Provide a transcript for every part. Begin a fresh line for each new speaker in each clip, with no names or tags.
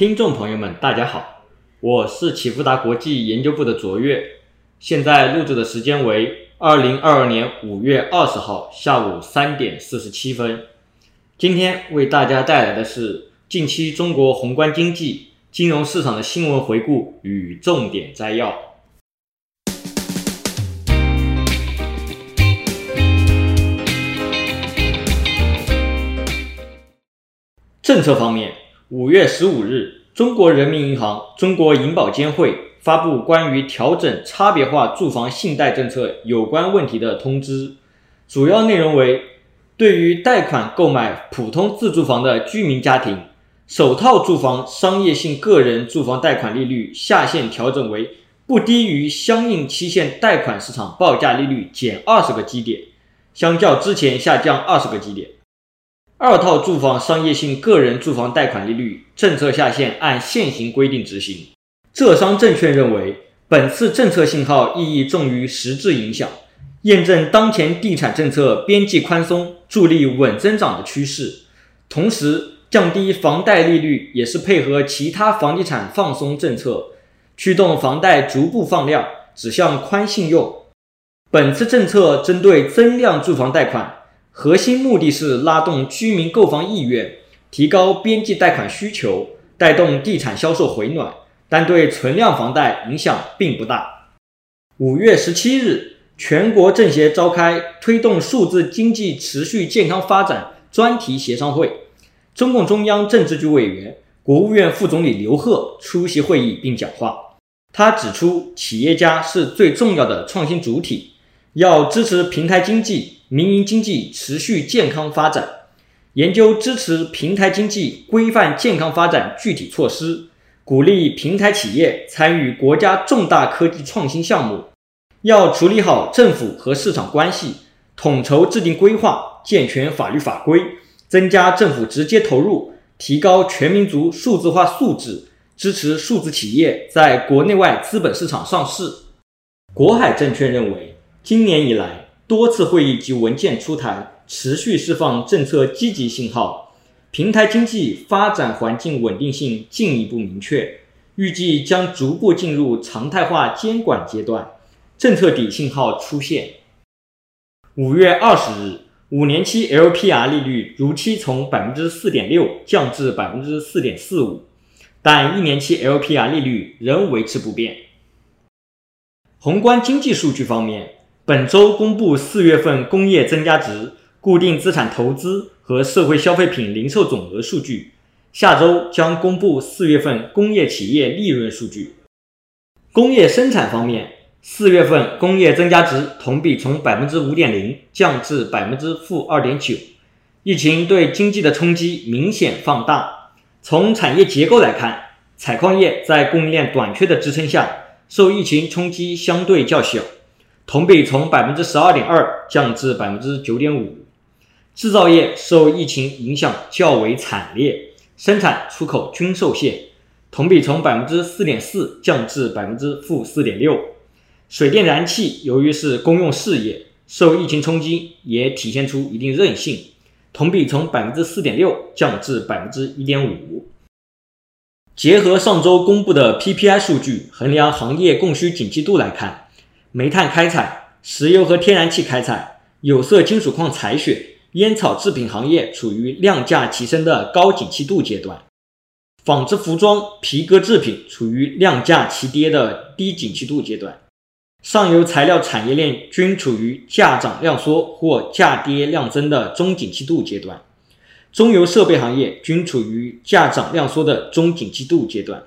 听众朋友们，大家好，我是启福达国际研究部的卓越，现在录制的时间为二零二二年五月二十号下午三点四十七分。今天为大家带来的是近期中国宏观经济、金融市场的新闻回顾与重点摘要。政策方面。五月十五日，中国人民银行、中国银保监会发布关于调整差别化住房信贷政策有关问题的通知，主要内容为：对于贷款购买普通自住房的居民家庭，首套住房商业性个人住房贷款利率下限调整为不低于相应期限贷款市场报价利率减二十个基点，相较之前下降二十个基点。二套住房商业性个人住房贷款利率政策下限按现行规定执行。浙商证券认为，本次政策信号意义重于实质影响，验证当前地产政策边际宽松助力稳增长的趋势。同时，降低房贷利率也是配合其他房地产放松政策，驱动房贷逐步放量，指向宽信用。本次政策针对增量住房贷款。核心目的是拉动居民购房意愿，提高边际贷款需求，带动地产销售回暖，但对存量房贷影响并不大。五月十七日，全国政协召开推动数字经济持续健康发展专题协商会，中共中央政治局委员、国务院副总理刘鹤出席会议并讲话。他指出，企业家是最重要的创新主体，要支持平台经济。民营经济持续健康发展，研究支持平台经济规范健康发展具体措施，鼓励平台企业参与国家重大科技创新项目。要处理好政府和市场关系，统筹制定规划，健全法律法规，增加政府直接投入，提高全民族数字化素质，支持数字企业在国内外资本市场上市。国海证券认为，今年以来。多次会议及文件出台，持续释放政策积极信号，平台经济发展环境稳定性进一步明确，预计将逐步进入常态化监管阶段，政策底信号出现。五月二十日，五年期 LPR 利率如期从百分之四点六降至百分之四点四五，但一年期 LPR 利率仍维持不变。宏观经济数据方面。本周公布四月份工业增加值、固定资产投资和社会消费品零售总额数据，下周将公布四月份工业企业利润数据。工业生产方面，四月份工业增加值同比从百分之五点零降至百分之负二点九，疫情对经济的冲击明显放大。从产业结构来看，采矿业在供应链短缺的支撑下，受疫情冲击相对较小。同比从百分之十二点二降至百分之九点五，制造业受疫情影响较为惨烈，生产出口均受限，同比从百分之四点四降至百分之负四点六。水电燃气由于是公用事业，受疫情冲击也体现出一定韧性，同比从百分之四点六降至百分之一点五。结合上周公布的 PPI 数据，衡量行业供需景气度来看。煤炭开采、石油和天然气开采、有色金属矿采选、烟草制品行业处于量价齐升的高景气度阶段，纺织服装、皮革制品处于量价齐跌的低景气度阶段，上游材料产业链均处于价涨量缩或价跌量增的中景气度阶段，中游设备行业均处于价涨量缩的中景气度阶段。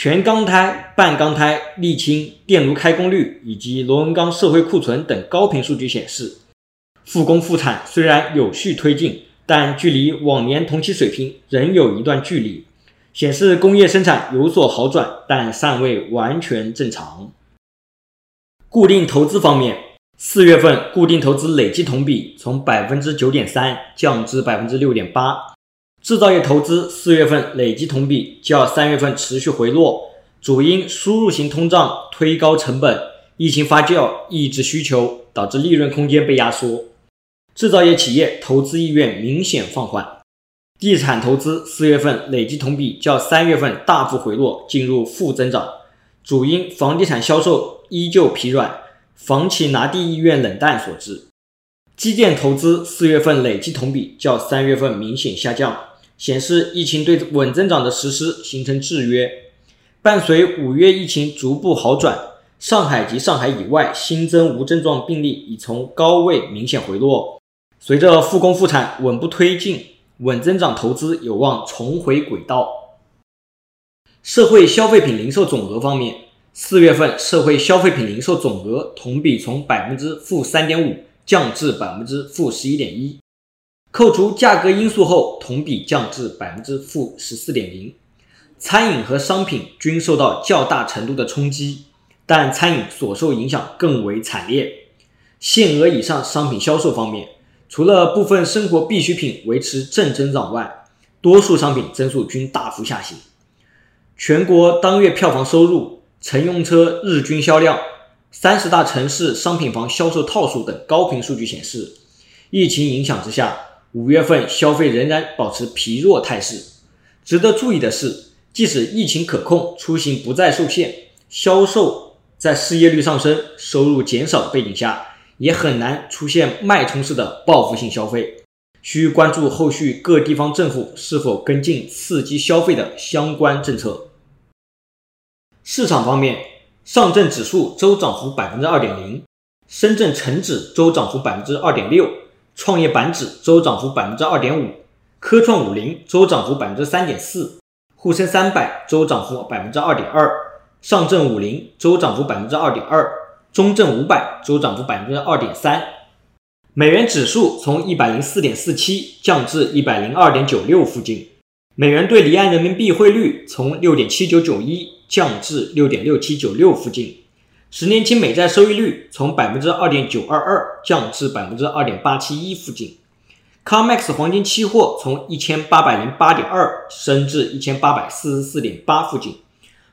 全钢胎、半钢胎、沥青、电炉开工率以及螺纹钢社会库存等高频数据显示，复工复产虽然有序推进，但距离往年同期水平仍有一段距离，显示工业生产有所好转，但尚未完全正常。固定投资方面，四月份固定投资累计同比从百分之九点三降至百分之六点八。制造业投资四月份累计同比较三月份持续回落，主因输入型通胀推高成本，疫情发酵抑制需求，导致利润空间被压缩。制造业企业投资意愿明显放缓。地产投资四月份累计同比较三月份大幅回落，进入负增长，主因房地产销售依旧疲软，房企拿地意愿冷淡所致。基建投资四月份累计同比较三月份明显下降，显示疫情对稳增长的实施形成制约。伴随五月疫情逐步好转，上海及上海以外新增无症状病例已从高位明显回落。随着复工复产稳步推进，稳增长投资有望重回轨道。社会消费品零售总额方面，四月份社会消费品零售总额同比从百分之负三点五。降至百分之负十一点一，扣除价格因素后，同比降至百分之负十四点零。餐饮和商品均受到较大程度的冲击，但餐饮所受影响更为惨烈。限额以上商品销售方面，除了部分生活必需品维持正增长外，多数商品增速均大幅下行。全国当月票房收入、乘用车日均销量。三十大城市商品房销售套数等高频数据显示，疫情影响之下，五月份消费仍然保持疲弱态势。值得注意的是，即使疫情可控，出行不再受限，销售在失业率上升、收入减少的背景下，也很难出现脉冲式的报复性消费。需关注后续各地方政府是否跟进刺激消费的相关政策。市场方面。上证指数周涨幅百分之二点零，深圳成指周涨幅百分之二点六，创业板指周涨幅百分之二点五，科创五零周涨幅百分之三点四，沪深三百周涨幅百分之二点二，上证五零周涨幅百分之二点二，中证五百周涨幅百分之二点三。美元指数从一百零四点四七降至一百零二点九六附近，美元兑离岸人民币汇率从六点七九九一。降至六点六七九六附近，十年期美债收益率从百分之二点九二二降至百分之二点八七一附近。COMEX 黄金期货从一千八百零八点二升至一千八百四十四点八附近。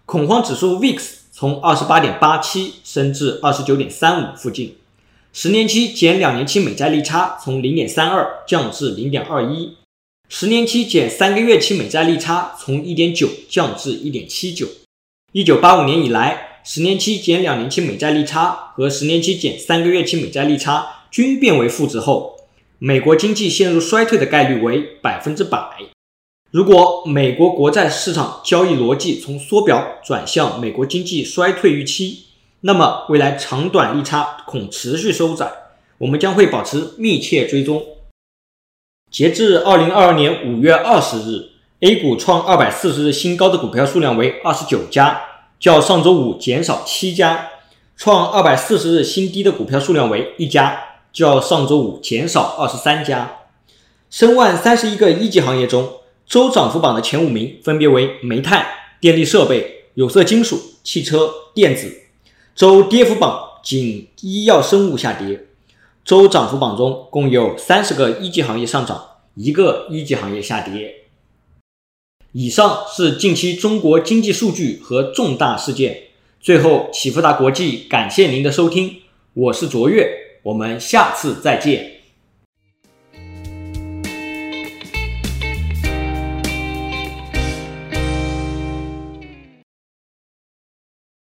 恐慌指数 VIX 从二十八点八七升至二十九点三五附近。十年期减两年期美债利差从零点三二降至零点二一。十年期减三个月期美债利差从一点九降至一点七九。一九八五年以来，十年期减两年期美债利差和十年期减三个月期美债利差均变为负值后，美国经济陷入衰退的概率为百分之百。如果美国国债市场交易逻辑从缩表转向美国经济衰退预期，那么未来长短利差恐持续收窄，我们将会保持密切追踪。截至二零二二年五月二十日。A 股创二百四十日新高的股票数量为二十九家，较上周五减少七家；创二百四十日新低的股票数量为一家，较上周五减少二十三家。申万三十一个一级行业中，周涨幅榜的前五名分别为煤炭、电力设备、有色金属、汽车、电子；周跌幅榜仅医药生物下跌。周涨幅榜中共有三十个一级行业上涨，一个一级行业下跌。以上是近期中国经济数据和重大事件。最后，启福达国际感谢您的收听，我是卓越，我们下次再见。